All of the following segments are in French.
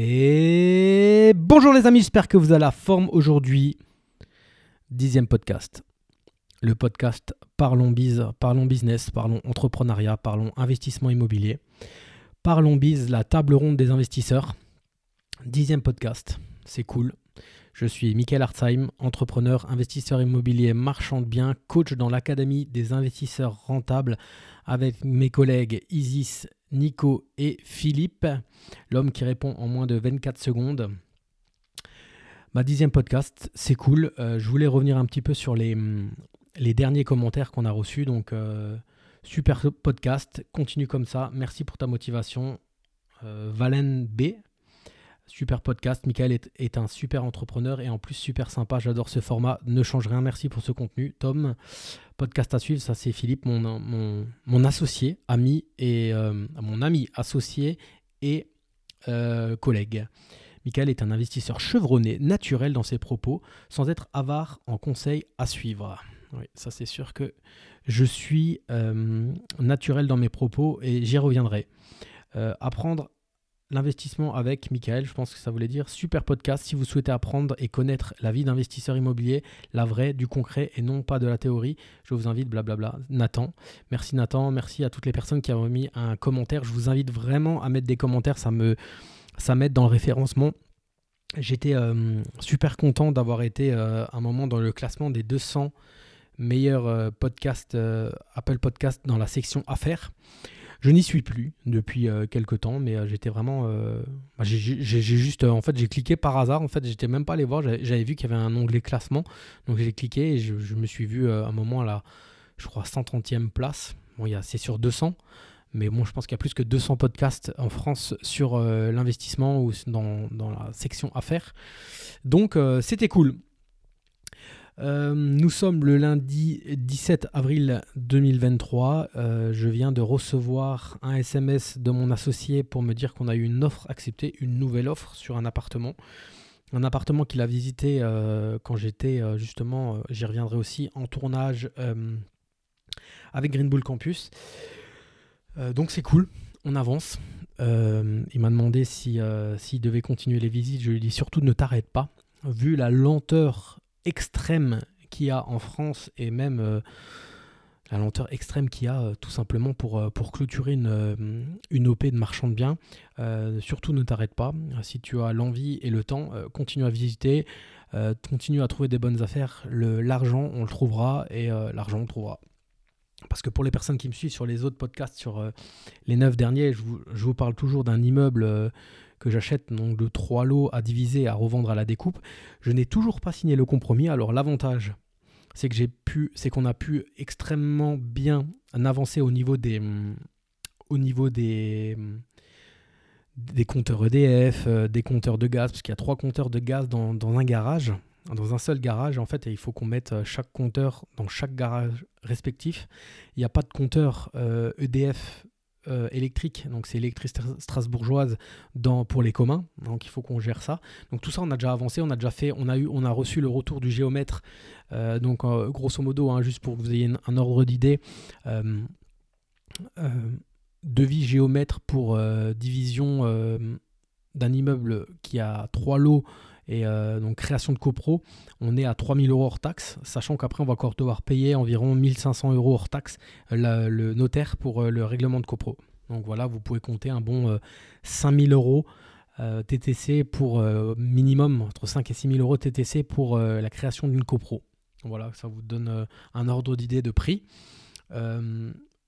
Et bonjour les amis, j'espère que vous avez la forme aujourd'hui. Dixième podcast. Le podcast Parlons Biz, Parlons Business, Parlons Entrepreneuriat, Parlons Investissement Immobilier. Parlons Biz, la table ronde des investisseurs. Dixième podcast, c'est cool. Je suis Michael Hartzheim, entrepreneur, investisseur immobilier, marchand de biens, coach dans l'Académie des investisseurs rentables avec mes collègues Isis, Nico et Philippe, l'homme qui répond en moins de 24 secondes. Ma dixième podcast, c'est cool. Euh, je voulais revenir un petit peu sur les, les derniers commentaires qu'on a reçus. Donc, euh, super podcast, continue comme ça. Merci pour ta motivation. Euh, Valen B, Super podcast. Michael est, un super entrepreneur et en plus super sympa. J'adore ce format. Ne change rien. Merci pour ce contenu. Tom, podcast à suivre. Ça, c'est Philippe, mon, associé, ami et euh, mon ami associé et euh, collègue. Michael est un investisseur chevronné, naturel dans ses propos, sans être avare en conseils à suivre. Ça c'est sûr que je suis euh, naturel dans mes propos et j'y reviendrai. apprendre l'investissement avec Michael. Je pense que ça voulait dire super podcast si vous souhaitez apprendre et connaître la vie d'investisseur immobilier, la vraie, du concret et non pas de la théorie. Je vous invite, blablabla. Nathan, merci Nathan, merci à toutes les personnes qui ont mis un commentaire. Je vous invite vraiment à mettre des commentaires, ça m'aide dans le référencement. J'étais euh, super content d'avoir été euh, un moment dans le classement des 200 meilleurs euh, podcasts Apple Podcast dans la section affaires. Je n'y suis plus depuis euh, quelques temps, mais euh, j'étais vraiment. Euh, j'ai juste. en fait, j'ai cliqué par hasard. En fait, j'étais même pas allé voir. J'avais vu qu'il y avait un onglet classement. Donc, j'ai cliqué et je, me suis vu à un moment à la, je crois, 130e place. Bon, c'est sur 200. Mais bon, je pense qu'il y a plus que 200 podcasts en France sur l'investissement ou dans, dans, la section affaires. Donc, c'était cool. Euh, nous sommes le lundi 17 avril 2023. Euh, je viens de recevoir un SMS de mon associé pour me dire qu'on a eu une offre acceptée, une nouvelle offre sur un appartement. Un appartement qu'il a visité euh, quand j'étais justement, j'y reviendrai aussi, en tournage avec Green Bull Campus. donc c'est cool, on avance. il m'a demandé s'il si, devait continuer les visites. Je lui ai dit surtout ne t'arrête pas. Vu la lenteur extrême qu'il y a en France et même euh, la lenteur extrême qu'il y a euh, tout simplement pour, euh, pour clôturer une, une OP de marchand de biens. surtout ne t'arrête pas. Si tu as l'envie et le temps, continue à visiter, continue à trouver des bonnes affaires. L'argent, on le trouvera et l'argent, on le trouvera. Parce que pour les personnes qui me suivent sur les autres podcasts, sur les neuf derniers, je je vous parle toujours d'un immeuble que j'achète donc de trois lots à diviser à revendre à la découpe. Je n'ai toujours pas signé le compromis. Alors l'avantage, c'est que j'ai pu, c'est qu'on a pu extrêmement bien avancer au niveau des, au niveau des, des compteurs EDF, euh, des compteurs de gaz, parce qu'il y a trois compteurs de gaz dans, un garage, dans un seul garage. En fait, il faut qu'on mette euh, chaque compteur dans chaque garage respectif. Il n'y a pas de compteur EDF euh, e euh, électrique, donc c'est électrique strasbourgeoise pour les communs, donc il faut qu'on gère ça. Donc tout ça, on a déjà avancé, on a déjà fait, on a, eu, on a reçu le retour du géomètre, euh, donc euh, grosso modo, hein, juste pour que vous ayez un ordre d'idée, devis géomètre pour division d'un immeuble qui a trois lots et euh, donc création de copro, on est à 3000 euros hors taxe, sachant qu'après on va encore devoir payer environ 1500 euros hors taxe euh, le notaire pour euh, le règlement de copro. Donc voilà, vous pouvez compter un bon 5000 euros TTC pour minimum entre 5 et 6 000 euros TTC pour la création d'une copro. Voilà, ça vous donne un ordre d'idée de prix.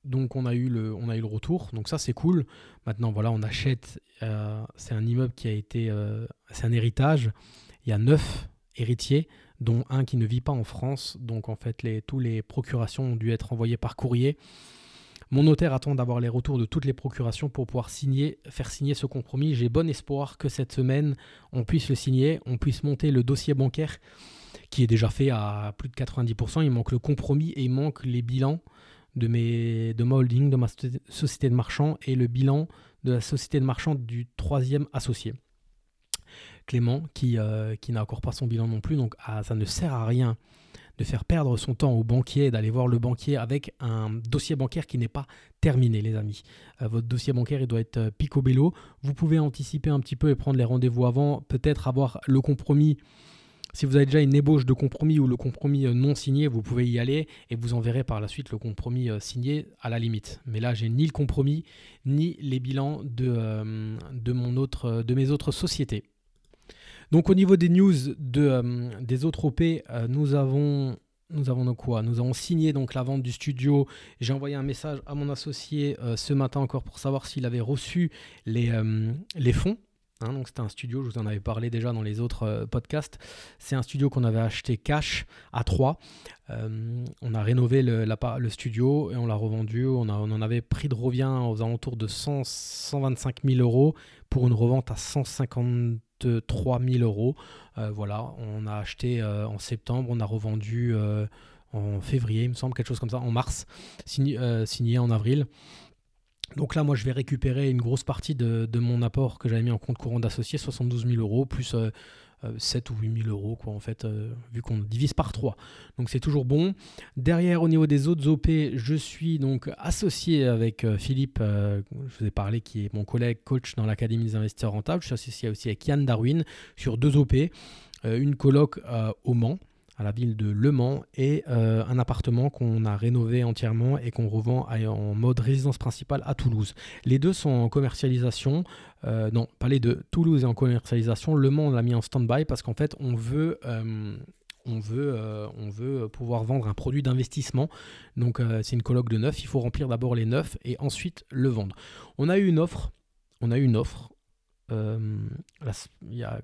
Donc on a eu le, on a eu le retour, donc ça c'est cool. Maintenant voilà, on achète, euh, c'est un immeuble qui a été, euh, c'est un héritage. Il y a neuf héritiers, dont un qui ne vit pas en France. Donc en fait, les, tous les procurations ont dû être envoyées par courrier. Mon notaire attend d'avoir les retours de toutes les procurations pour pouvoir signer, faire signer ce compromis. J'ai bon espoir que cette semaine, on puisse le signer, on puisse monter le dossier bancaire qui est déjà fait à plus de 90%. Il manque le compromis et il manque les bilans de, mes, de ma holding, de ma société de marchand et le bilan de la société de marchand du troisième associé. Clément, qui, euh, qui n'a encore pas son bilan non plus, donc ah, ça ne sert à rien de faire perdre son temps au banquier, d'aller voir le banquier avec un dossier bancaire qui n'est pas terminé, les amis. Euh, votre dossier bancaire, il doit être euh, picobello. Vous pouvez anticiper un petit peu et prendre les rendez-vous avant, peut-être avoir le compromis. Si vous avez déjà une ébauche de compromis ou le compromis euh, non signé, vous pouvez y aller et vous enverrez par la suite le compromis signé à la limite. Mais là, j'ai ni le compromis ni les bilans de, autre, de mes autres sociétés. Donc au niveau des news de, euh, des autres OP, euh, nous avons nous avons quoi? Nous avons signé donc la vente du studio. J'ai envoyé un message à mon associé euh, ce matin encore pour savoir s'il avait reçu les, les fonds. Hein, donc c'était un studio, je vous en avais parlé déjà dans les autres podcasts. C'est un studio qu'on avait acheté cash à 3. on a rénové le, studio et on l'a revendu. On, en avait pris de revient aux alentours de 100, 125 000 euros pour une revente à 150 3000 euros. Euh, voilà, on a acheté euh, en septembre, on a revendu euh, en février, il me semble, quelque chose comme ça, en mars, signé, en avril. Donc là, moi, je vais récupérer une grosse partie de, mon apport que j'avais mis en compte courant d'associé, 72 000 euros, plus 7 euh, ou 8 000 euros, quoi, en fait, euh, vu qu'on divise par 3. Donc c'est toujours bon. Derrière, au niveau des autres OP, je suis donc associé avec euh, Philippe, je vous ai parlé, qui est mon collègue coach dans l'Académie des investisseurs rentables. Je suis associé aussi avec Yann Darwin sur deux OP. une coloc au Mans à la ville de Le Mans et euh, un appartement qu'on a rénové entièrement et qu'on revend en mode résidence principale à Toulouse. Les deux sont en commercialisation. Euh, non, pas les deux. Toulouse est en commercialisation. Le Mans, on l'a mis en stand-by parce qu'en fait, on veut. Euh, pouvoir vendre un produit d'investissement. Donc c'est une colloque de neuf. Il faut remplir d'abord les neufs et ensuite le vendre. On a eu une offre. On a eu une offre il y a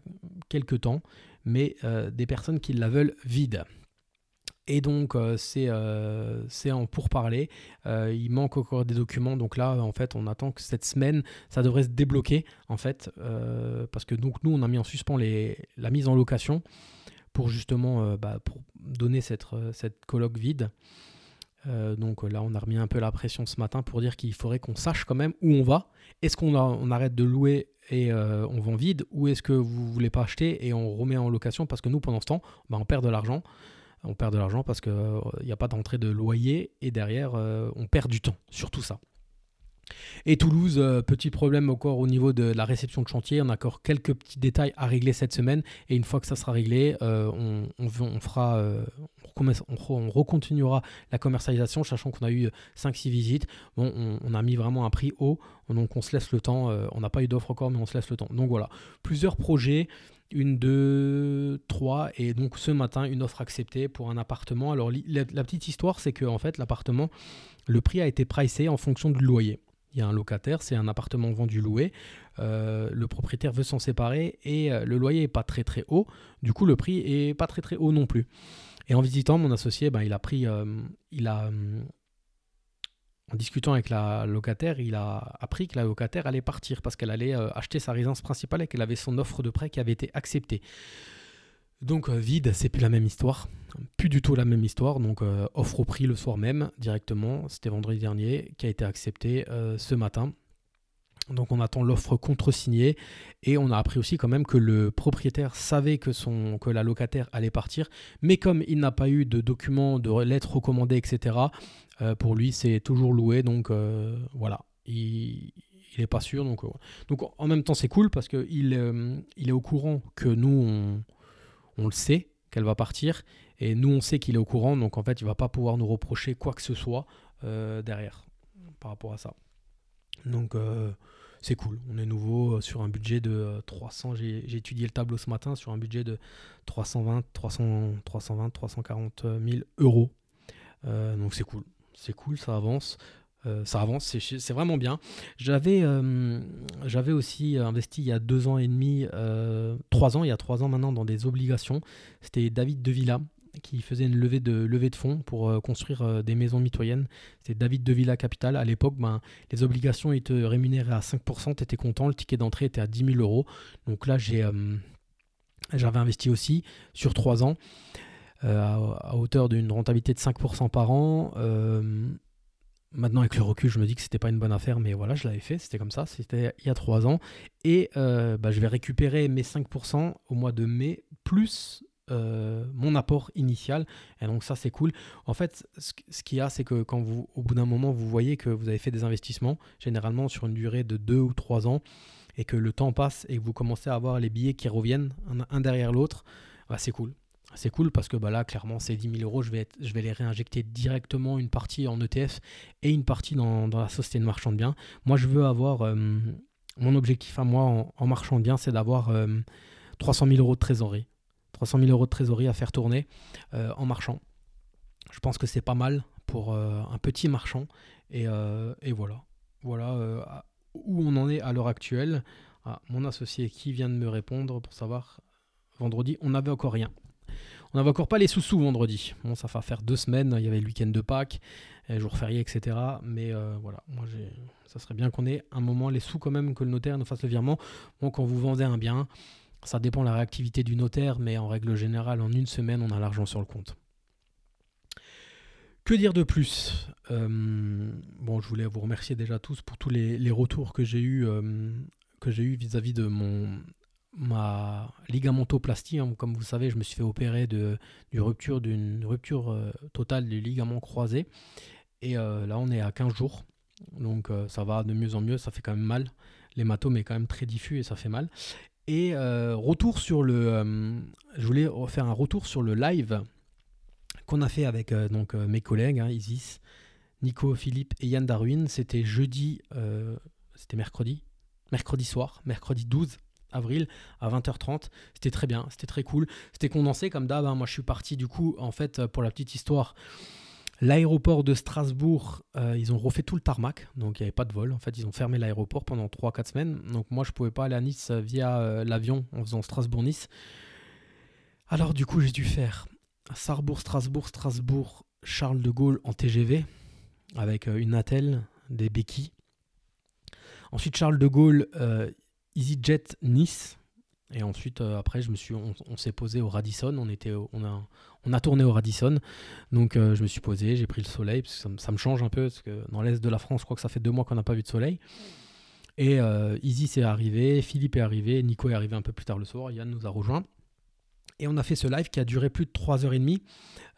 quelques temps mais euh, des personnes qui la veulent vide. Et donc euh, euh, c'est en pourparler. il manque encore des documents. Donc là, en fait, on attend que cette semaine, ça devrait se débloquer, en fait, parce que donc nous, on a mis en suspens les, la mise en location pour justement bah, pour donner cette, cette colloque vide. Donc là, on a remis un peu la pression ce matin pour dire qu'il faudrait qu'on sache quand même où on va. Est-ce qu'on on arrête de louer et euh, on vend vide ou est-ce que vous voulez pas acheter et on remet en location parce que nous pendant ce temps bah, on perd de l'argent on perd de l'argent parce qu'il n'y a pas d'entrée de loyer et derrière euh, on perd du temps sur tout ça et Toulouse, euh, petit problème encore au niveau de la réception de chantier. On a encore quelques petits détails à régler cette semaine. Et une fois que ça sera réglé, euh, on, fera, euh, on, recontinuera la commercialisation, sachant qu'on a eu 5-6 visites. Bon, on, a mis vraiment un prix haut. Donc on se laisse le temps. on n'a pas eu d'offre encore, mais on se laisse le temps. Donc voilà, plusieurs projets une, deux, trois, et donc ce matin, une offre acceptée pour un appartement. Alors la, la petite histoire, c'est que fait, l'appartement, le prix a été pricé en fonction du loyer il y a un locataire, c'est un appartement vendu loué, euh, le propriétaire veut s'en séparer et euh, le loyer n'est pas très très haut, du coup le prix est pas très très haut non plus. Et en visitant mon associé, ben, il a pris, euh, il a, en discutant avec la locataire, il a appris que la locataire allait partir parce qu'elle allait acheter sa résidence principale et qu'elle avait son offre de prêt qui avait été acceptée. Donc vide, c'est plus la même histoire plus du tout la même histoire. Donc, euh, offre au prix le soir même, directement. C'était vendredi dernier, qui a été accepté euh, ce matin. Donc, on attend l'offre contre-signée. Et on a appris aussi quand même que le propriétaire savait que, la locataire allait partir. Mais comme il n'a pas eu de documents, de lettres recommandées, etc., euh, pour lui, c'est toujours loué. Donc, voilà. Il, n'est pas sûr. Donc, en même temps, c'est cool parce qu'il il est au courant que nous, on, on le sait qu'elle va partir et nous, on sait qu'il est au courant, donc en fait, il va pas pouvoir nous reprocher quoi que ce soit euh, derrière par rapport à ça. Donc euh, c'est cool. On est nouveau euh, sur un budget de 300. J'ai étudié le tableau ce matin sur un budget de 320, 300, 320, 340 000 euros. donc c'est cool. C'est cool, ça avance. Ça avance, c'est vraiment bien. J'avais j'avais aussi investi il y a deux ans et demi, trois ans, il y a trois ans maintenant, dans des obligations. C'était David De Villa qui faisait une levée de, fonds pour euh, construire euh, des maisons mitoyennes. C'est David de Villa Capital. À l'époque, ben, les obligations étaient rémunérées à 5%, tu étais content, le ticket d'entrée était à 10 000 euros. Donc là, j'ai, euh, j'avais investi aussi sur 3 ans à, hauteur d'une rentabilité de 5% par an. Maintenant, avec le recul, je me dis que c'était pas une bonne affaire, mais voilà, je l'avais fait, c'était comme ça, c'était il y a 3 ans. Et bah, je vais récupérer mes 5% au mois de mai, plus mon apport initial. Et donc ça, c'est cool. En fait, ce, qu'il y a, c'est que quand vous, au bout d'un moment, vous voyez que vous avez fait des investissements, généralement sur une durée de deux ou trois ans, et que le temps passe et que vous commencez à avoir les billets qui reviennent un, derrière l'autre, bah, c'est cool. C'est cool parce que bah là, clairement, ces 10 000 euros, je vais, je vais les réinjecter directement une partie en ETF et une partie dans, la société de marchand de biens. Moi, je veux avoir. Euh, mon objectif à moi en, marchand de biens, c'est d'avoir 300 euh, 000 euros de trésorerie. 300 000 euros de trésorerie à faire tourner euh, en marchand. Je pense que c'est pas mal pour un petit marchand. Et, et voilà. Voilà où on en est à l'heure actuelle. Ah, mon associé qui vient de me répondre pour savoir vendredi, on n'avait encore rien. On n'avait encore pas les sous-sous vendredi. Bon, ça va faire deux semaines, il y avait le week-end de Pâques, jour férié, etc. Mais euh, voilà, moi, ça serait bien qu'on ait un moment les sous quand même, que le notaire nous fasse le virement. Bon, quand vous vendez un bien, ça dépend de la réactivité du notaire, mais en règle générale, en une semaine, on a l'argent sur le compte. Que dire de plus? Euh, Bon, je voulais vous remercier déjà tous pour tous les, retours que j'ai eu euh, que j'ai eu vis-à-vis de mon ma ligamentoplastie. Hein. Comme vous savez, je me suis fait opérer de, rupture d'une rupture euh, totale des ligaments croisés. Et là, on est à 15 jours. Donc ça va de mieux en mieux. Ça fait quand même mal. L'hématome est quand même très diffus et ça fait mal. Et retour sur le. je voulais faire un retour sur le live qu'on a fait avec euh, donc, euh, mes collègues, hein, Isis, Nico, Philippe et Yann Darwin. C'était jeudi, euh, c'était mercredi, mercredi soir, mercredi 12 avril à 20h30. C'était très bien, c'était très cool. C'était condensé comme d'hab. Hein. Moi, je suis parti du coup, en fait, pour la petite histoire. L'aéroport de Strasbourg, ils ont refait tout le tarmac, donc il n'y avait pas de vol. En fait, ils ont fermé l'aéroport pendant 3-4 semaines. Donc moi, je ne pouvais pas aller à Nice via l'avion en faisant Strasbourg-Nice. Alors du coup, j'ai dû faire Sarrebourg, Strasbourg, Strasbourg, Charles de Gaulle en TGV avec euh, une attelle, des béquilles. Ensuite Charles de Gaulle, euh, EasyJet Nice. Et ensuite, euh, après, je me suis, on, s'est posé au Radisson. On, était, on, a, tourné au Radisson. Donc, je me suis posé, j'ai pris le soleil, parce que ça, me change un peu, parce que dans l'est de la France, je crois que ça fait deux mois qu'on n'a pas vu de soleil. Et Easy est arrivé, Philippe est arrivé, Nico est arrivé un peu plus tard le soir, Yann nous a rejoints. Et on a fait ce live qui a duré plus de 3h30.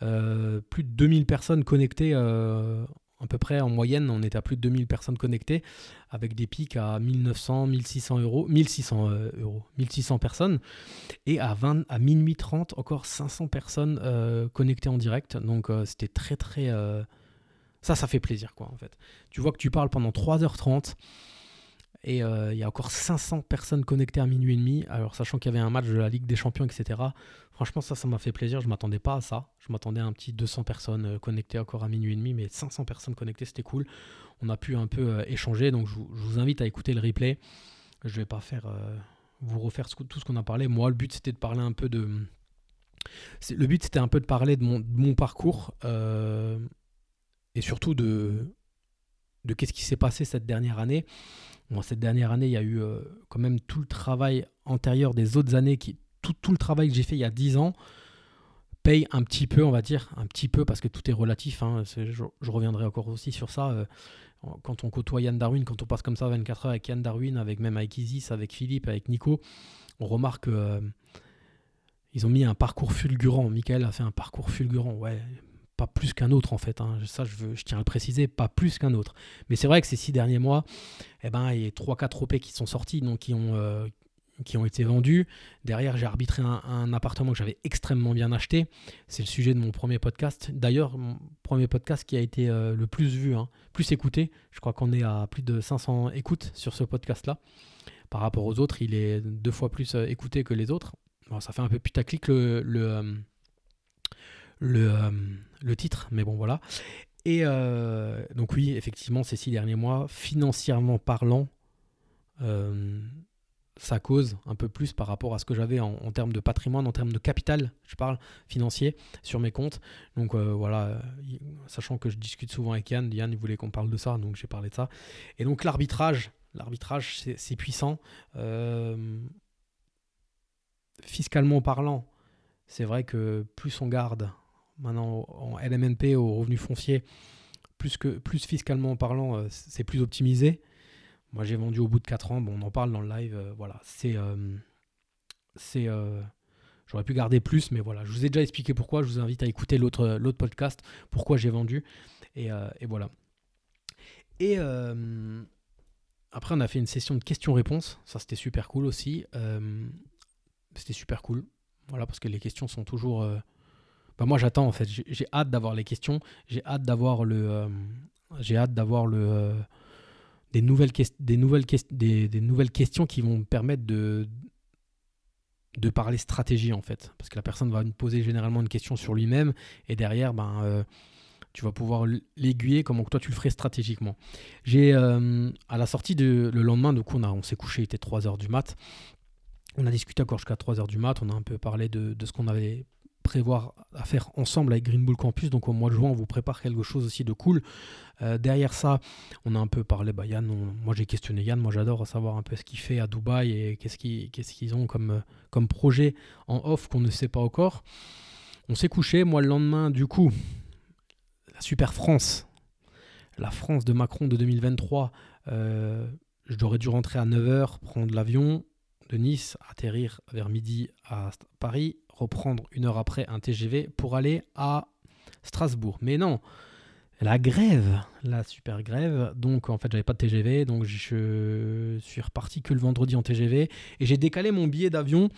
Euh, plus de 2000 personnes connectées euh, à peu près en moyenne, on était à plus de 2000 personnes connectées, avec des pics à 1900, 1600 euros, 1600 euh, euros, 1600 personnes, et à, 20, à minuit 30, encore 500 personnes connectées en direct. Donc c'était très très... Ça, ça fait plaisir, quoi, en fait. Tu vois que tu parles pendant 3h30, et euh, il y a encore 500 personnes connectées à minuit et demi. Alors, sachant qu'il y avait un match de la Ligue des Champions, etc. Franchement, ça, ça m'a fait plaisir. Je m'attendais pas à ça. Je m'attendais à un petit 200 personnes euh, connectées encore à minuit et demi. Mais 500 personnes connectées, c'était cool. On a pu un peu euh, échanger. Donc, je vous, invite à écouter le replay. Je ne vais pas faire, vous refaire tout ce qu'on a parlé. Moi, le but, c'était de parler un peu de. Le but, c'était un peu de parler de mon, parcours. et surtout de, qu'est-ce qui s'est passé cette dernière année cette dernière année, il y a eu euh, quand même tout le travail antérieur des autres années, qui, tout, le travail que j'ai fait il y a 10 ans paye un petit peu, on va dire, un petit peu, parce que tout est relatif. Hein, je, reviendrai encore aussi sur ça. Euh, quand on côtoie Yann Darwin, quand on passe comme ça 24 heures avec Yann Darwin, avec même avec Isis, avec Philippe, avec Nico, on remarque qu'ils euh, ont mis un parcours fulgurant. Michael a fait un parcours fulgurant. Ouais, pas plus qu'un autre en fait. Hein. Ça, je, veux, je tiens à le préciser, pas plus qu'un autre. Mais c'est vrai que ces six derniers mois, eh ben, il y a 3-4 OP qui sont sortis, donc qui ont, euh, qui ont été vendus. Derrière, j'ai arbitré un, appartement que j'avais extrêmement bien acheté. C'est le sujet de mon premier podcast. D'ailleurs, mon premier podcast qui a été euh, le plus vu, hein, plus écouté. Je crois qu'on est à plus de 500 écoutes sur ce podcast-là. Par rapport aux autres, il est deux fois plus euh, écouté que les autres. ça fait un peu putaclic le, le le, euh, le titre, mais bon voilà. Et donc oui, effectivement, ces six derniers mois, financièrement parlant, ça cause un peu plus par rapport à ce que j'avais en, termes de patrimoine, en termes de capital, je parle financier, sur mes comptes. Donc voilà, sachant que je discute souvent avec Yann, Yann il voulait qu'on parle de ça, donc j'ai parlé de ça. Et donc l'arbitrage, l'arbitrage c'est puissant. fiscalement parlant, c'est vrai que plus on garde maintenant en LMNP au revenu foncier, plus, que, plus fiscalement parlant, euh, c'est plus optimisé. Moi, j'ai vendu au bout de 4 ans. Bon, on en parle dans le live. Euh, voilà, c'est. Euh, c'est J'aurais pu garder plus, mais voilà, je vous ai déjà expliqué pourquoi. Je vous invite à écouter l'autre podcast, pourquoi j'ai vendu. Et, et, voilà. Et après, on a fait une session de questions-réponses. Ça, c'était super cool aussi. c'était super cool. Voilà, parce que les questions sont toujours. Bah, moi, j'attends en fait. J'ai hâte d'avoir les questions. J'ai hâte d'avoir le. j'ai hâte d'avoir le des nouvelles, questions qui vont me permettre de, parler stratégie en fait. Parce que la personne va me poser généralement une question sur lui-même et derrière, ben, euh, tu vas pouvoir l'aiguiller comme toi tu le ferais stratégiquement. J'ai euh, à la sortie de, le lendemain, du coup, on, on s'est couché, il était 3h du mat. On a discuté encore jusqu'à 3h du mat, on a un peu parlé de, de ce qu'on avait prévoir à faire ensemble avec Green Bull Campus. Donc au mois de juin, on vous prépare quelque chose aussi de cool. Euh, derrière ça, on a un peu parlé, bah, Yann, moi j'ai questionné Yann, moi j'adore savoir un peu ce qu'il fait à Dubaï et qu'est-ce qu'ils qu'est-ce qu'ils ont comme, comme projet en off qu'on ne sait pas encore. On s'est couché, moi le lendemain, du coup, la Super France, la France de Macron de 2023, euh, j'aurais dû rentrer à 9h, prendre l'avion de Nice, atterrir vers midi à Paris, reprendre une heure après un TGV pour aller à Strasbourg. Mais non, la grève, la super grève. Donc en fait, j'avais pas de TGV, donc je suis reparti que le vendredi en TGV et j'ai décalé mon billet d'avion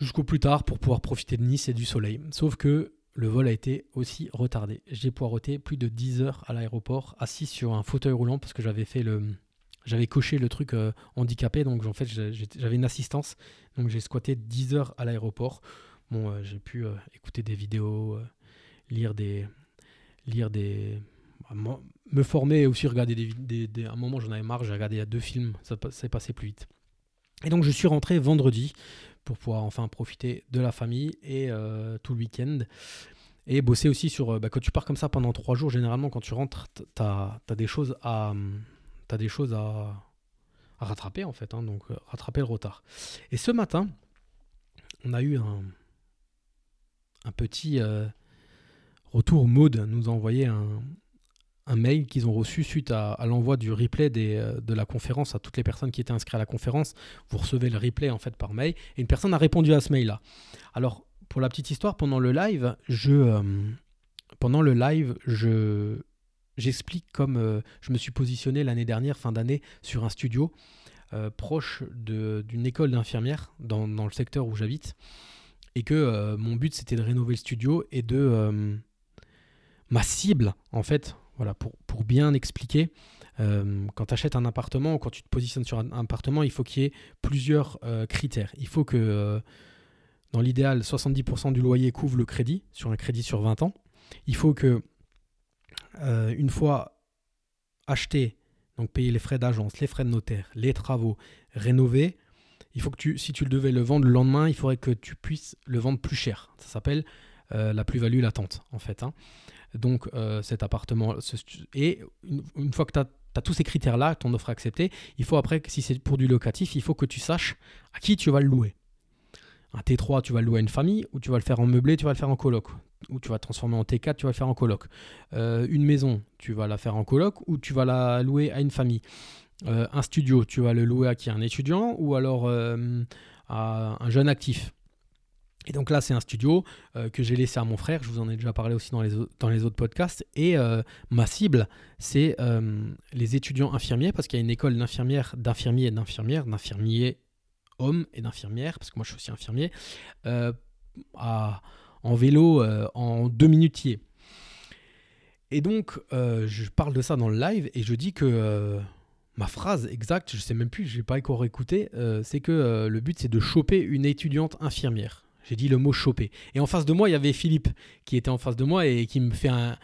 jusqu'au plus tard pour pouvoir profiter de Nice et du soleil. Sauf que le vol a été aussi retardé. J'ai poireauté plus de 10 heures à l'aéroport, assis sur un fauteuil roulant parce que j'avais fait le, j'avais coché le truc euh, handicapé, donc en fait j'avais une assistance, donc j'ai squatté 10 heures à l'aéroport. Bon, euh, j'ai pu euh, écouter des vidéos, lire des, lire des, bah, me former et aussi regarder des, des, à un moment j'en avais marre, j'ai regardé deux films, ça s'est passé plus vite. Et donc je suis rentré vendredi pour pouvoir enfin profiter de la famille et tout le week-end. Et bosser aussi sur. Bah, quand tu pars comme ça pendant trois jours, généralement, quand tu rentres, tu as, des choses à, tu as des choses à, rattraper en fait, hein, donc euh, rattraper le retard. Et ce matin, on a eu un, un petit euh, retour. mode nous a envoyé un, mail qu'ils ont reçu suite à, l'envoi du replay euh, de la conférence à toutes les personnes qui étaient inscrites à la conférence. Vous recevez le replay en fait par mail et une personne a répondu à ce mail-là. Alors pour la petite histoire, pendant le live, je pendant le live, je J'explique comme euh, je me suis positionné l'année dernière, fin d'année, sur un studio euh, proche d'une école d'infirmières dans, le secteur où j'habite. Et que euh, mon but, c'était de rénover le studio et de... ma cible, en fait, voilà, pour, pour bien expliquer, quand tu achètes un appartement ou quand tu te positionnes sur un, appartement, il faut qu'il y ait plusieurs critères. Il faut que, dans l'idéal, 70% du loyer couvre le crédit, sur un crédit sur 20 ans. Il faut que euh, une fois acheté, donc payer les frais d'agence, les frais de notaire, les travaux, rénover, il faut que tu, si tu le devais le vendre le lendemain, il faudrait que tu puisses le vendre plus cher. Ça s'appelle euh, la plus-value latente, en fait. Hein. Donc, euh, cet appartement, et une, fois que tu as, tous ces critères-là, ton offre acceptée, il faut après, si c'est pour du locatif, il faut que tu saches à qui tu vas le louer. Un T3, tu vas le louer à une famille, ou tu vas le faire en meublé, tu vas le faire en coloc ou tu vas transformer en T4, tu vas le faire en coloc. Euh, une maison, tu vas la faire en coloc ou tu vas la louer à une famille. Euh, un studio, tu vas le louer à qui? Un étudiant ou alors euh, à un jeune actif. Et donc là, c'est un studio que j'ai laissé à mon frère. Je vous en ai déjà parlé aussi dans les, autres podcasts. Et ma cible, c'est les étudiants infirmiers, parce qu'il y a une école d'infirmières, d'infirmiers et d'infirmières, d'infirmiers hommes et d'infirmières, parce que moi je suis aussi infirmier, en vélo euh, en deux minutiers. Et donc, euh, je parle de ça dans le live et je dis que euh, ma phrase exacte, je sais même plus, je n'ai pas encore écouté, c'est que le but c'est de choper une étudiante infirmière. J'ai dit le mot choper. Et en face de moi, il y avait Philippe qui était en face de moi et qui me fait un,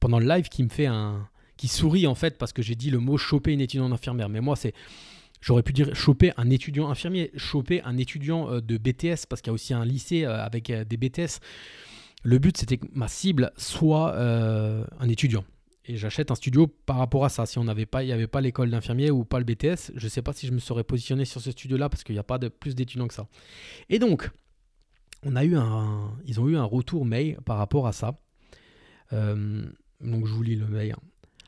pendant le live, qui me fait un, qui sourit en fait parce que j'ai dit le mot choper une étudiante infirmière. Mais moi, c'est J'aurais pu dire choper un étudiant infirmier, choper un étudiant euh, de BTS, parce qu'il y a aussi un lycée euh, avec euh, des BTS. Le but, c'était que ma cible soit un étudiant. Et j'achète un studio par rapport à ça. Si on n'avait pas, il n'y avait pas l'école d'infirmier ou pas le BTS, je ne sais pas si je me serais positionné sur ce studio-là parce qu'il n'y a pas de plus d'étudiants que ça. Et donc, on a eu un, ils ont eu un retour mail par rapport à ça. donc je vous lis le mail.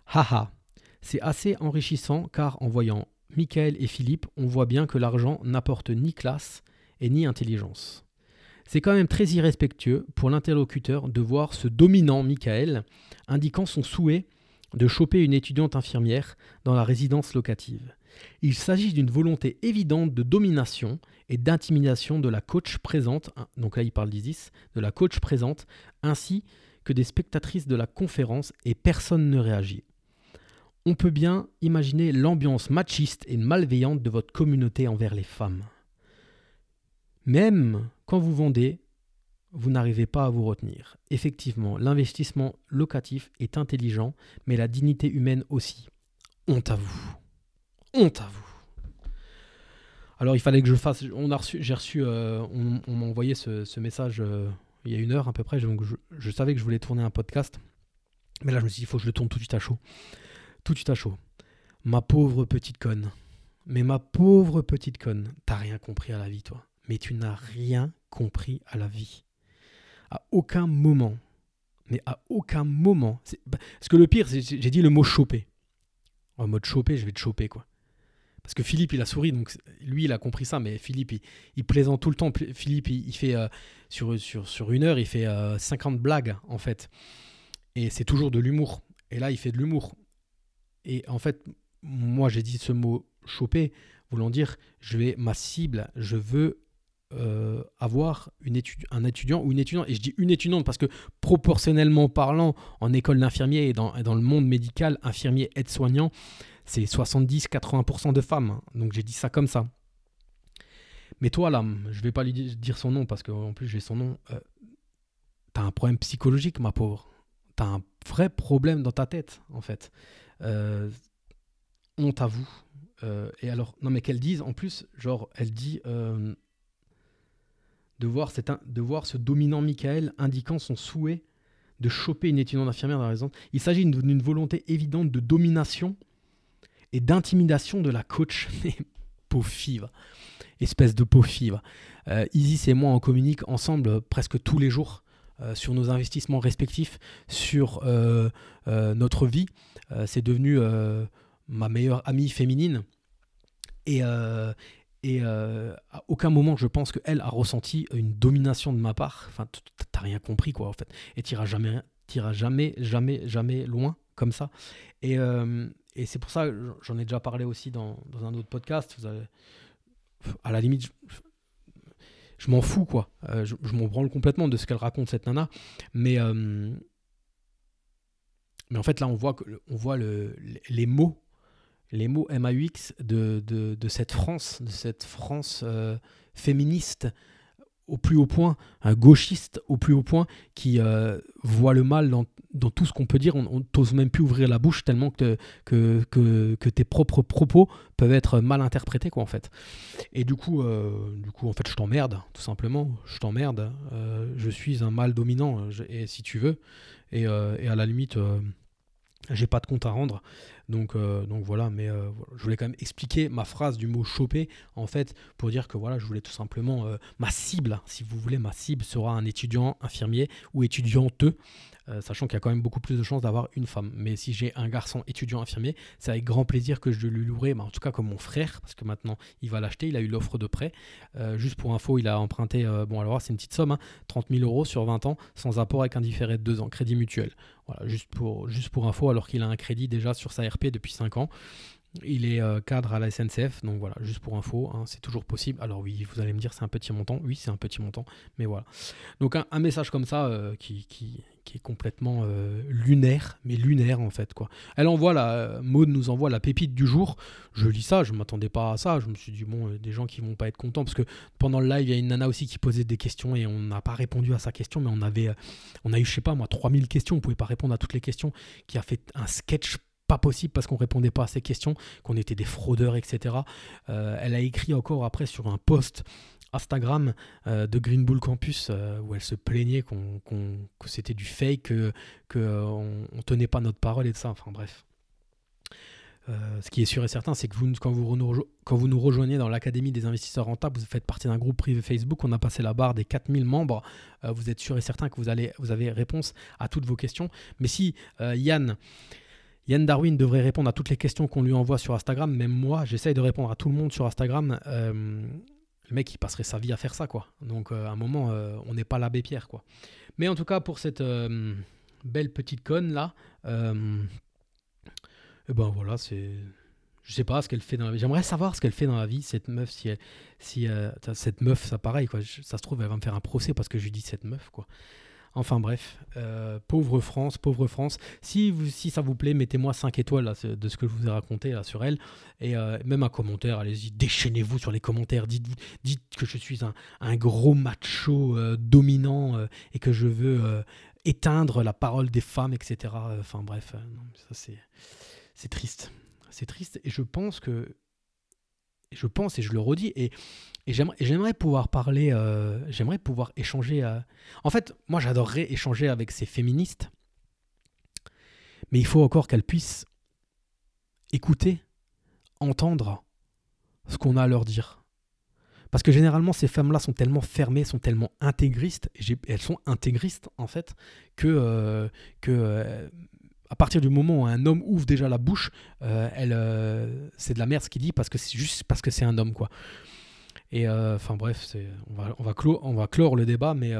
Haha, c'est assez enrichissant car en voyant Michael et Philippe, on voit bien que l'argent n'apporte ni classe et ni intelligence. C'est quand même très irrespectueux pour l'interlocuteur de voir ce dominant Michael indiquant son souhait de choper une étudiante infirmière dans la résidence locative. Il s'agit d'une volonté évidente de domination et d'intimidation de la coach présente, hein, donc là il parle d'Isis, de la coach présente, ainsi que des spectatrices de la conférence et personne ne réagit. On peut bien imaginer l'ambiance machiste et malveillante de votre communauté envers les femmes. Même quand vous vendez, vous n'arrivez pas à vous retenir. Effectivement, l'investissement locatif est intelligent, mais la dignité humaine aussi. Honte à vous. Honte à vous. Alors il fallait que je fasse. On a j'ai reçu, euh, on, m'a envoyé ce, message euh, il y a une heure à peu près. Donc je, savais que je voulais tourner un podcast, mais là je me suis dit il faut que je le tourne tout de suite à chaud, tout de suite à chaud. Ma pauvre petite conne, mais ma pauvre petite conne, t'as rien compris à la vie toi. Mais tu n'as rien compris à la vie. À aucun moment, mais à aucun moment. Bah, parce que le pire, j'ai dit le mot choper. En mode choper, je vais te choper quoi. Parce que Philippe, il a souri, donc lui, il a compris ça, mais Philippe, il, plaisante tout le temps. Philippe, il, fait, euh, sur, une heure, il fait 50 euh, blagues, en fait. Et c'est toujours de l'humour. Et là, il fait de l'humour. Et en fait, moi, j'ai dit ce mot choper, voulant dire, je vais, ma cible, je veux euh, avoir une un étudiant ou une étudiante. Et je dis une étudiante parce que proportionnellement parlant, en école d'infirmier et dans, dans le monde médical, infirmier, aide-soignant, c'est 70-80% de femmes. Donc j'ai dit ça comme ça. Mais toi là, je vais pas lui dire son nom parce qu'en plus j'ai son nom. Euh, t'as un problème psychologique, ma pauvre. T'as un vrai problème dans ta tête, en fait. Euh, honte à vous. Euh, et alors, non mais qu'elle dise, en plus, genre, elle dit euh, de, voir cet, de voir ce dominant Michael indiquant son souhait de choper une étudiante infirmière dans la raison. Il s'agit d'une volonté évidente de domination et d'intimidation de la coach. Pauvre fille, espèce de pauvre fille. Isis et moi, on communique ensemble presque tous les jours sur nos investissements respectifs, sur euh, notre vie. c'est devenu ma meilleure amie féminine. Et, et à aucun moment, je pense qu'elle a ressenti une domination de ma part. Enfin, t'as rien compris, quoi, en fait. Et t'iras jamais, jamais, jamais, jamais loin comme ça. Et, et c'est pour ça, j'en ai déjà parlé aussi dans, dans un autre podcast. Vous avez, à la limite, je, m'en fous, quoi. Euh, je, m'en branle complètement de ce qu'elle raconte, cette nana. Mais, euh, en fait, là, on voit, que, on les mots, les mots MAUX de, de, de cette France, de cette France euh, féministe au plus haut point, un gauchiste au plus haut point qui euh, voit le mal dans, tout ce qu'on peut dire. On n'ose même plus ouvrir la bouche tellement que, tes propres propos peuvent être mal interprétés, quoi, en fait. Et du coup, euh, en fait, je t'emmerde, tout simplement. Je t'emmerde. Euh, je suis un mal dominant, et si tu veux. Et, et à la limite j'ai pas de compte à rendre. Donc, euh, donc voilà, mais euh, je voulais quand même expliquer ma phrase du mot choper, en fait, pour dire que voilà, je voulais tout simplement, euh, ma cible, si vous voulez, ma cible sera un étudiant infirmier ou étudianteux euh, sachant qu'il y a quand même beaucoup plus de chances d'avoir une femme. Mais si j'ai un garçon étudiant infirmier, c'est avec grand plaisir que je lui louerai, en tout cas comme mon frère, parce que maintenant il va l'acheter, il a eu l'offre de prêt. Euh, juste pour info, il a emprunté, euh, bon alors c'est une petite somme, 30 hein, 000 euros sur 20 ans, sans apport avec un différé de 2 ans, crédit mutuel. Voilà, juste pour, juste pour info, alors qu'il a un crédit déjà sur sa RP depuis 5 ans. Il est cadre à la SNCF, donc voilà, juste pour info, hein, c'est toujours possible. Alors oui, vous allez me dire c'est un petit montant, oui c'est un petit montant, mais voilà. Donc un, message comme ça qui, qui, qui, est complètement euh, lunaire, mais lunaire en fait quoi. Elle envoie la, Maud nous envoie la pépite du jour. Je lis ça, je m'attendais pas à ça. Je me suis dit bon, des gens qui vont pas être contents parce que pendant le live il y a une nana aussi qui posait des questions et on n'a pas répondu à sa question, mais on avait, on a eu je sais pas moi 3000 questions, on pouvait pas répondre à toutes les questions, qui a fait un sketch pas possible parce qu'on répondait pas à ces questions, qu'on était des fraudeurs, etc. Euh, elle a écrit encore après sur un post Instagram euh, de Green Bull Campus euh, où elle se plaignait qu'on, que c'était du fake, que, que on, tenait pas notre parole et de ça. Enfin bref. ce qui est sûr et certain, c'est que vous, quand, vous nous rejoignez dans l'Académie des investisseurs rentables, vous faites partie d'un groupe privé Facebook, on a passé la barre des 4000 membres, vous êtes sûr et certain que vous, allez, vous avez réponse à toutes vos questions. Mais si Yann, Yann Darwin devrait répondre à toutes les questions qu'on lui envoie sur Instagram. Même moi, j'essaye de répondre à tout le monde sur Instagram. Euh, mec, il passerait sa vie à faire ça, quoi. Donc, à un moment, on n'est pas l'abbé Pierre, quoi. Mais en tout cas, pour cette belle petite conne là, eh ben voilà, c'est je sais pas ce qu'elle fait dans la vie. J'aimerais savoir ce qu'elle fait dans la vie, cette meuf. Si, si cette meuf, ça pareil, quoi. ça se trouve, elle va me faire un procès parce que je lui dis cette meuf, quoi. Enfin bref, euh, pauvre France, pauvre France. Si, ça vous plaît, mettez-moi 5 étoiles de ce que je vous ai raconté sur elle. Et euh, même un commentaire, allez-y, déchaînez-vous sur les commentaires. Dites, que je suis un, gros macho euh, dominant et que je veux éteindre la parole des femmes, etc. Enfin bref, c'est triste c'est triste. Et je pense que. Je pense et je le redis. Et, j'aimerais pouvoir parler. Euh, j'aimerais pouvoir échanger. En fait, moi, j'adorerais échanger avec ces féministes. Mais il faut encore qu'elles puissent écouter, entendre ce qu'on a à leur dire. Parce que généralement, ces femmes-là sont tellement fermées, sont tellement intégristes, elles sont intégristes en fait, que, euh, que euh, à partir du moment où un homme ouvre déjà la bouche, euh, elle, euh, c'est de la merde ce qu'il dit parce que c'est juste parce que c'est un homme quoi. Et euh, enfin bref, c'est, on va, on va clore, on va clore le débat, mais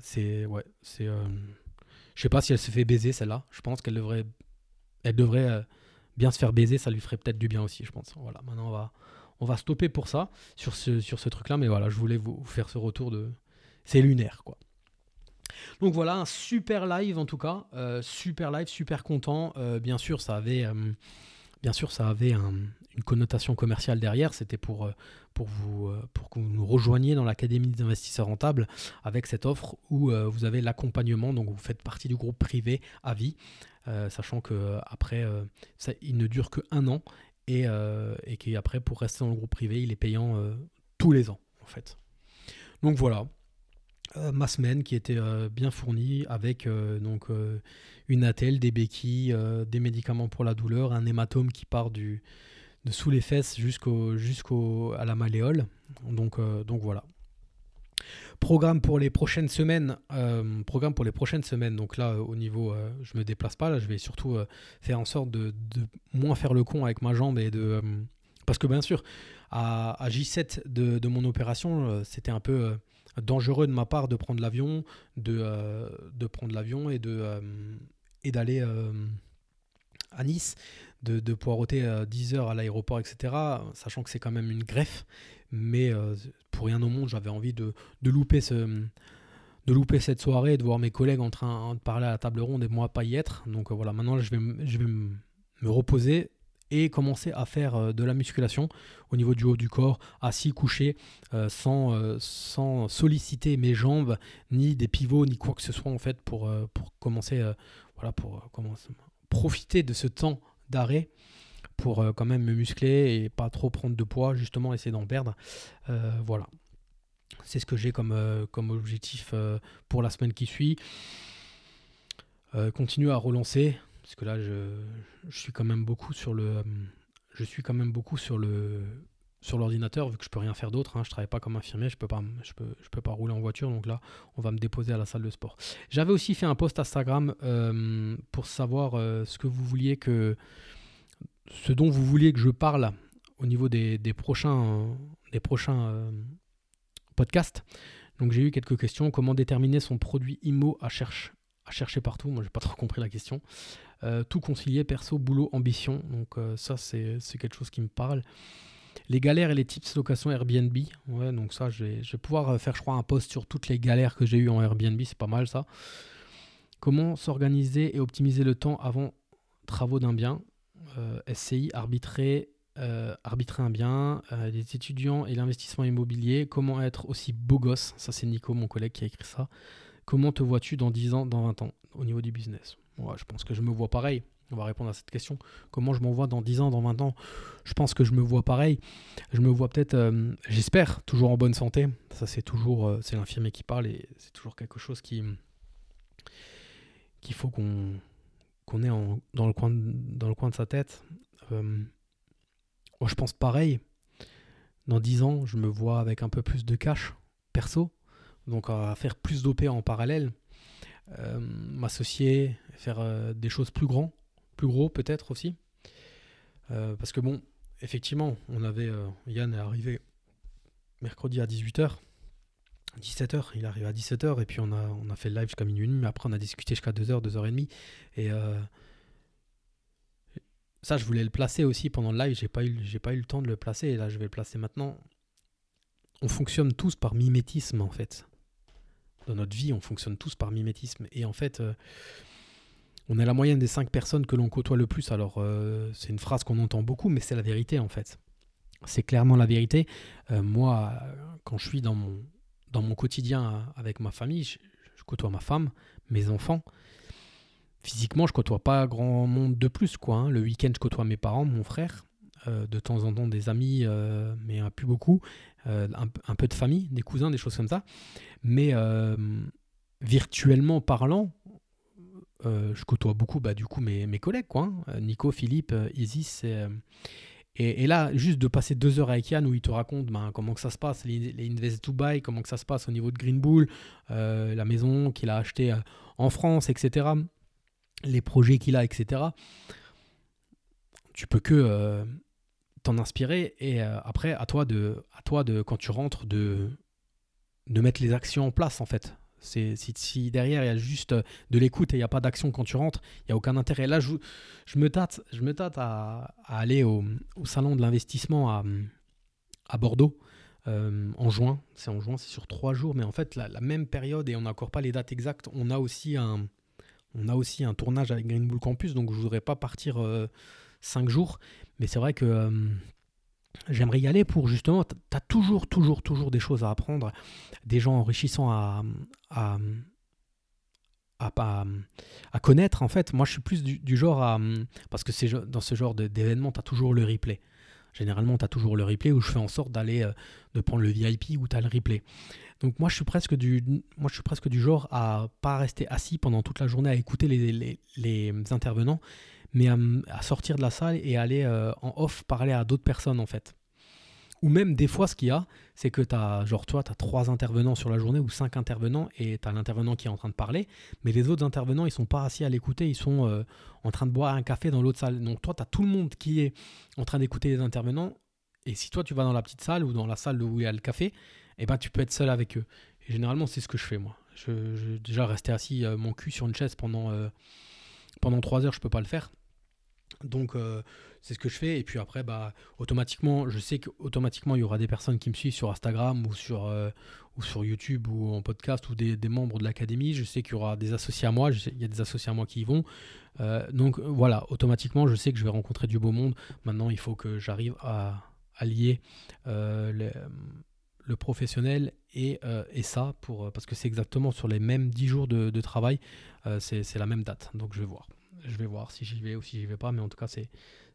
c'est ouais, c'est, je sais pas si elle se fait baiser celle-là. Je pense qu'elle devrait, elle devrait bien se faire baiser, ça lui ferait peut-être du bien aussi, je pense. Voilà, maintenant on va, on va stopper pour ça sur ce, sur ce truc-là, mais voilà, je voulais vous faire ce retour de, c'est lunaire quoi. Donc voilà, un super live en tout cas, euh, super live, super content. Euh, bien sûr, ça avait, euh, une connotation commerciale derrière. C'était pour, vous, pour que vous nous rejoigniez dans l'Académie des investisseurs rentables avec cette offre où vous avez l'accompagnement, donc vous faites partie du groupe privé à vie, sachant que après, il ne dure que un an et, et qu'après, pour rester dans le groupe privé, il est payant tous les ans en fait. Donc voilà, ma semaine qui était euh, bien fournie avec euh, donc une attelle, des béquilles, des médicaments pour la douleur, un hématome qui part du, de sous les fesses jusqu'au jusqu'au à la malléole. Donc donc voilà. Programme pour les prochaines semaines. programme pour les prochaines semaines. Donc là, au niveau, je me déplace pas. Là, je vais surtout faire en sorte de, de, moins faire le con avec ma jambe et de parce que bien sûr, à, à J7 de, de mon opération, c'était un peu dangereux de ma part de prendre l'avion, de, euh, de prendre l'avion et de euh, et d'aller euh, à Nice, de, de poireauter 10 heures à l'aéroport, etc. Sachant que c'est quand même une greffe, mais pour rien au monde, j'avais envie de, de louper ce de louper cette soirée, de voir mes collègues en train de parler à la table ronde et moi pas y être. Donc voilà, maintenant je vais, je vais me reposer et commencer à faire euh, de la musculation au niveau du haut du corps, assis, couché, euh, sans, euh, sans solliciter mes jambes, ni des pivots, ni quoi que ce soit en fait pour, pour commencer, voilà, pour commencer, profiter de ce temps d'arrêt pour quand même me muscler et pas trop prendre de poids, justement essayer d'en perdre. voilà. C'est ce que j'ai comme, comme objectif pour la semaine qui suit. continuer à relancer, parce que là, je, suis quand même beaucoup sur le, euh, je suis quand même beaucoup sur le, sur l'ordinateur vu que je peux rien faire d'autre. Hein, je travaille pas comme infirmier, je peux pas, je peux, je peux pas rouler en voiture. Donc là, on va me déposer à la salle de sport. J'avais aussi fait un post Instagram euh, pour savoir euh, ce que vous vouliez que, ce dont vous vouliez que je parle au niveau des, prochains, des prochains podcasts. Donc j'ai eu quelques questions. Comment déterminer son produit IMO à, cherche, chercher partout Moi, j'ai pas trop compris la question. Euh, tout concilier, perso, boulot, ambition. Donc euh, ça, c'est quelque chose qui me parle. Les galères et les tips location Airbnb. Ouais, donc ça, je vais, pouvoir euh, faire, je crois, un post sur toutes les galères que j'ai eues en Airbnb. C'est pas mal ça. Comment s'organiser et optimiser le temps avant travaux d'un bien? SCI, arbitrer, arbitrer un bien, les étudiants et l'investissement immobilier. Comment être aussi beau gosse? Ça, c'est Nico, mon collègue, qui a écrit ça. Comment te vois-tu dans 10 ans, dans 20 ans au niveau du business? Je pense que je me vois pareil. On va répondre à cette question. Comment je m'en vois dans 10 ans, dans 20 ans? Je pense que je me vois pareil. Je me vois peut-être, euh, j'espère, toujours en bonne santé. Ça, c'est toujours, euh, c'est l'infirmier qui parle et c'est toujours quelque chose qui qu'il faut qu'on qu'on ait dans, le coin de, dans le coin de sa tête. Euh, moi, je pense pareil. Dans 10 ans, je me vois avec un peu plus de cash perso, donc à faire plus d'OP en parallèle. Euh, m'associer, faire euh, des choses plus grands, plus gros peut-être aussi. Euh, parce que bon, effectivement, on avait Yann est arrivé mercredi à 18h. 17h, il arrive à 17h et puis on a, fait le live jusqu'à minuit, mais après on a discuté jusqu'à 2h, 2h30. Et ça, je voulais le placer aussi pendant le live, j'ai pas, j'ai pas eu le temps de le placer et là je vais le placer maintenant. On fonctionne tous par mimétisme en fait. Dans notre vie, on fonctionne tous par mimétisme. Et en fait, euh, on est la moyenne des 5 personnes que l'on côtoie le plus. Alors, euh, c'est une phrase qu'on entend beaucoup, mais c'est la vérité en fait. C'est clairement la vérité. moi, quand je suis dans mon, dans mon quotidien avec ma famille, je, côtoie ma femme, mes enfants. Physiquement, je côtoie pas grand monde de plus. quoi. Hein. Le week-end, je côtoie mes parents, mon frère, euh, de temps en temps des amis, euh, mais plus beaucoup. Euh, un, peu de famille, des cousins, des choses comme ça. Mais virtuellement parlant, je côtoie beaucoup bah, du coup mes, collègues, quoi, hein. Nico, Philippe, Isis et, là, juste de passer deux heures avec Yann où il te raconte ben, comment que ça se passe, les, Invest Dubai, comment que ça se passe au niveau de Green Bull, euh, la maison qu'il a achetée euh, en France, etc. Les projets qu'il a, etc. Tu peux que euh, t'en inspirer et après, à toi, de, à toi de, quand tu rentres, de, de mettre les actions en place en fait. Si, si, derrière il y a juste de l'écoute et il n'y a pas d'action quand tu rentres, il n'y a aucun intérêt. Là, je, je, me tâte, je me tâte à, aller au, salon de l'investissement à, à, Bordeaux euh, en juin. C'est en juin, c'est sur trois jours, mais en fait, la, même période, et on n'a encore pas les dates exactes, on a aussi un, on a aussi un tournage avec Green Bull Campus, donc je voudrais pas partir euh, cinq jours. Mais c'est vrai que euh, j'aimerais y aller pour justement, tu as toujours, toujours, toujours des choses à apprendre, des gens enrichissants à, à, à, à connaître. En fait, moi, je suis plus du, genre à. Parce que c'est dans ce genre d'événement, tu as toujours le replay. Généralement, tu as toujours le replay où je fais en sorte d'aller, euh, de prendre le VIP où tu as le replay. Donc, moi je, suis presque du, moi, je suis presque du genre à pas rester assis pendant toute la journée à écouter les, les, les intervenants mais à, sortir de la salle et aller euh, en off parler à d'autres personnes en fait. Ou même des fois, ce qu'il y a, c'est que tu as, genre toi, tu as trois intervenants sur la journée ou cinq intervenants et tu as l'intervenant qui est en train de parler, mais les autres intervenants, ils sont pas assis à l'écouter, ils sont euh, en train de boire un café dans l'autre salle. Donc toi, tu as tout le monde qui est en train d'écouter les intervenants et si toi, tu vas dans la petite salle ou dans la salle où il y a le café, eh ben, tu peux être seul avec eux. Et généralement, c'est ce que je fais moi. Je, déjà, rester assis, euh, mon cul sur une chaise pendant, pendant trois heures, je peux pas le faire. Donc euh, c'est ce que je fais. Et puis après bah automatiquement je sais qu'automatiquement il y aura des personnes qui me suivent sur Instagram ou sur euh, ou sur YouTube ou en podcast ou des, membres de l'académie. Je sais qu'il y aura des associés à moi. Il y a des associés à moi qui y vont. Euh, donc voilà. Automatiquement je sais que je vais rencontrer du beau monde. Maintenant il faut que j'arrive à, allier le professionnel et, et, ça pour parce que c'est exactement sur les mêmes 10 jours de, de travail c'est la même date. Donc je vais voir je vais voir si j'y vais ou si j'y vais pas, mais en tout cas, c'est.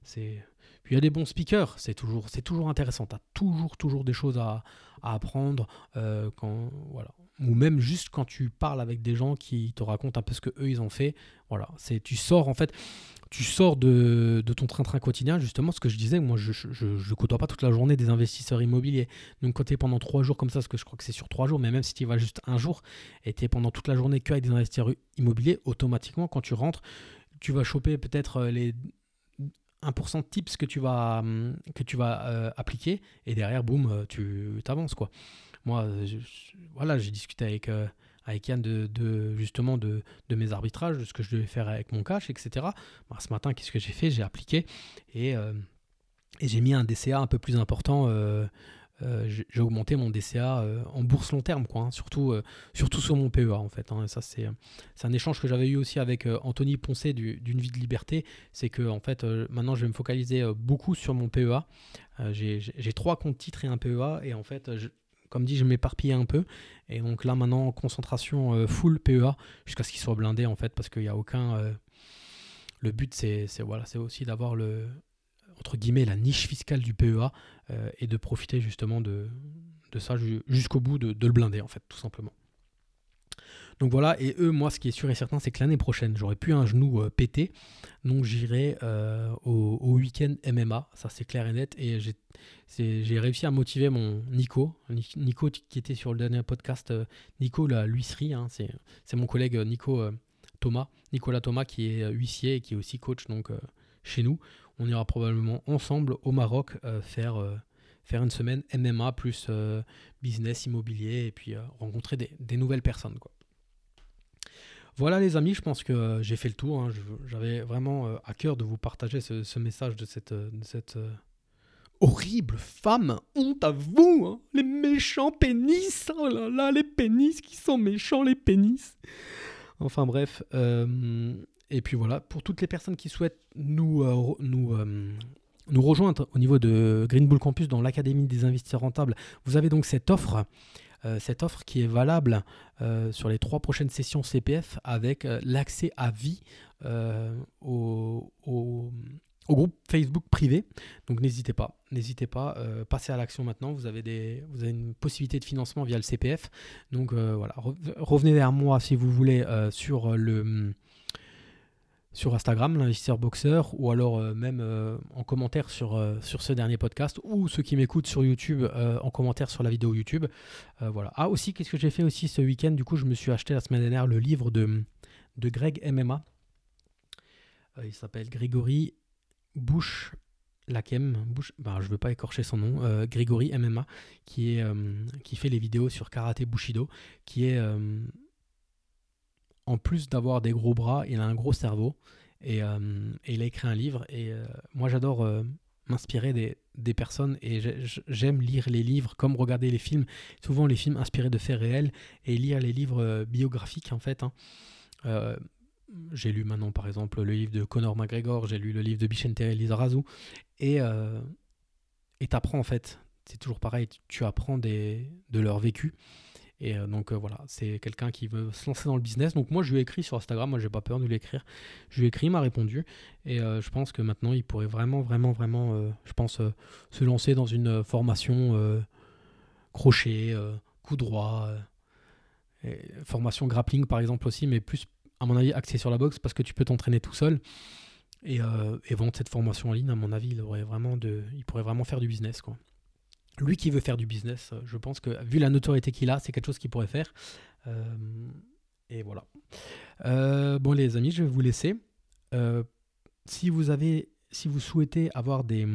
c'est... Puis il y a des bons speakers, c'est toujours, c'est toujours intéressant. Tu as toujours, toujours des choses à, à apprendre. Euh, quand, voilà. Ou même juste quand tu parles avec des gens qui te racontent un peu ce que eux ils ont fait. Voilà, c'est, tu sors en fait, tu sors de, de ton train-train quotidien, justement, ce que je disais, moi je, je, je, côtoie pas toute la journée des investisseurs immobiliers. Donc quand tu es pendant trois jours comme ça, parce que je crois que c'est sur trois jours, mais même si tu y vas juste un jour et tu es pendant toute la journée que avec des investisseurs immobiliers, automatiquement quand tu rentres, tu vas choper peut-être euh, les 1% de tips que tu vas, hum, que tu vas euh, appliquer et derrière, boum, euh, tu t'avances quoi. Moi, voilà, j'ai discuté avec, avec Yann de, justement de, de, mes arbitrages, de ce que je devais faire avec mon cash, etc. Bah, ce matin, qu'est-ce que j'ai fait? J'ai appliqué et, et j'ai mis un DCA un peu plus important euh, j'ai augmenté mon DCA euh, en bourse long terme, quoi, hein, surtout, euh, surtout sur mon PEA en fait. Hein, ça c'est un échange que j'avais eu aussi avec Anthony Poncet d'une vie de liberté, c'est que en fait maintenant je vais me focaliser beaucoup sur mon PEA. j'ai trois comptes titres et un PEA et en fait comme dit, je m'éparpillais un peu. Et donc là, maintenant, concentration full PEA jusqu'à ce qu'il soit blindé, en fait, parce qu'il n'y a aucun. le but, c'est voilà, aussi d'avoir le, guillemets, la niche fiscale du PEA euh, et de profiter justement de, ça jusqu'au bout, de, le blinder en fait, tout simplement. Donc voilà, et eux, moi, ce qui est sûr et certain, c'est que l'année prochaine, j'aurai plus un genou euh, pété, donc j'irai euh, au, week-end MMA, ça c'est clair et net, et j'ai réussi à motiver mon Nico, Nico qui était sur le dernier podcast, Nico la l'huisserie, hein, c'est mon collègue Nico Thomas, Nicolas Thomas qui est huissier et qui est aussi coach donc chez nous on ira probablement ensemble au Maroc euh, faire, euh, faire une semaine MMA plus business immobilier et puis rencontrer des, nouvelles personnes. Voilà les amis, je pense que j'ai fait le tour. Hein. J'avais vraiment à cœur de vous partager ce, message de cette, horrible femme. Honte à vous, hein. les méchants pénis. Oh là là, les pénis qui sont méchants, les pénis. Enfin bref. Euh, et puis voilà, pour toutes les personnes qui souhaitent nous, euh, nous, euh, nous rejoindre au niveau de Green Bull Campus dans l'Académie des investisseurs rentables, vous avez donc cette offre. cette offre qui est valable sur les trois prochaines sessions CPF avec l'accès à vie au, au groupe Facebook privé. Donc n'hésitez pas, n'hésitez pas, euh, passez à l'action maintenant. Vous avez, des, vous avez une possibilité de financement via le CPF. Donc euh, voilà, revenez vers moi si vous voulez euh, sur le sur Instagram, l'investisseur boxeur, ou alors même en commentaire sur, sur ce dernier podcast, ou ceux qui m'écoutent sur YouTube en commentaire sur la vidéo YouTube. voilà. Ah aussi, qu'est-ce que j'ai fait aussi ce week-end? Du coup, je me suis acheté la semaine dernière le livre de, Greg MMA. il s'appelle Grégory Bush Lakem, Bush, bah, je ne veux pas écorcher son nom, euh, Grégory MMA, qui, est, euh, qui fait les vidéos sur karaté Bushido, qui est, euh, en plus d'avoir des gros bras, il a un gros cerveau, et, il a écrit un livre, et moi j'adore m'inspirer des, personnes, et j'aime lire les livres comme regarder les films, souvent les films inspirés de faits réels, et lire les livres biographiques en fait. Hein j'ai lu maintenant par exemple le livre de Conor McGregor, j'ai lu le livre de Bichente Lizarazu, et euh, t'apprends en fait, c'est toujours pareil, tu apprends des, de leur vécu. Et euh, donc euh, voilà, c'est quelqu'un qui veut se lancer dans le business. Donc moi je lui ai écrit sur Instagram, moi j'ai pas peur de lui écrire. Je lui ai écrit, il m'a répondu. Et euh, je pense que maintenant il pourrait vraiment, vraiment, vraiment, je pense, se lancer dans une formation crochet, coup droit, formation grappling par exemple aussi, mais plus à mon avis, axé sur la boxe parce que tu peux t'entraîner tout seul. Et, euh, vendre cette formation en ligne, à mon avis, il, vraiment de, il pourrait vraiment faire du business. Quoi. Lui qui veut faire du business, euh, je pense que vu la notoriété qu'il a, c'est quelque chose qu'il pourrait faire. Euh, et voilà. bon les amis, je vais vous laisser. si vous avez, si vous souhaitez avoir des,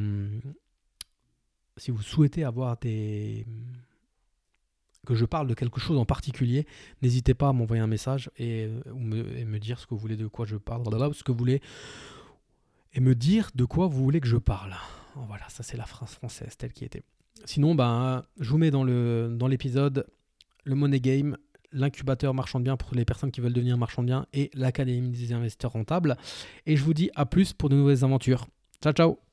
si vous souhaitez avoir des que je parle de quelque chose en particulier, n'hésitez pas à m'envoyer un message et, euh, me, dire ce que vous voulez de quoi je parle, ce que vous voulez, et me dire de quoi vous voulez que je parle. Voilà, ça c'est la phrase française telle qui était. Sinon, ben, je vous mets dans l'épisode le, dans le Money Game, l'incubateur marchand de biens pour les personnes qui veulent devenir marchand de biens et l'académie des investisseurs rentables. Et je vous dis à plus pour de nouvelles aventures. Ciao ciao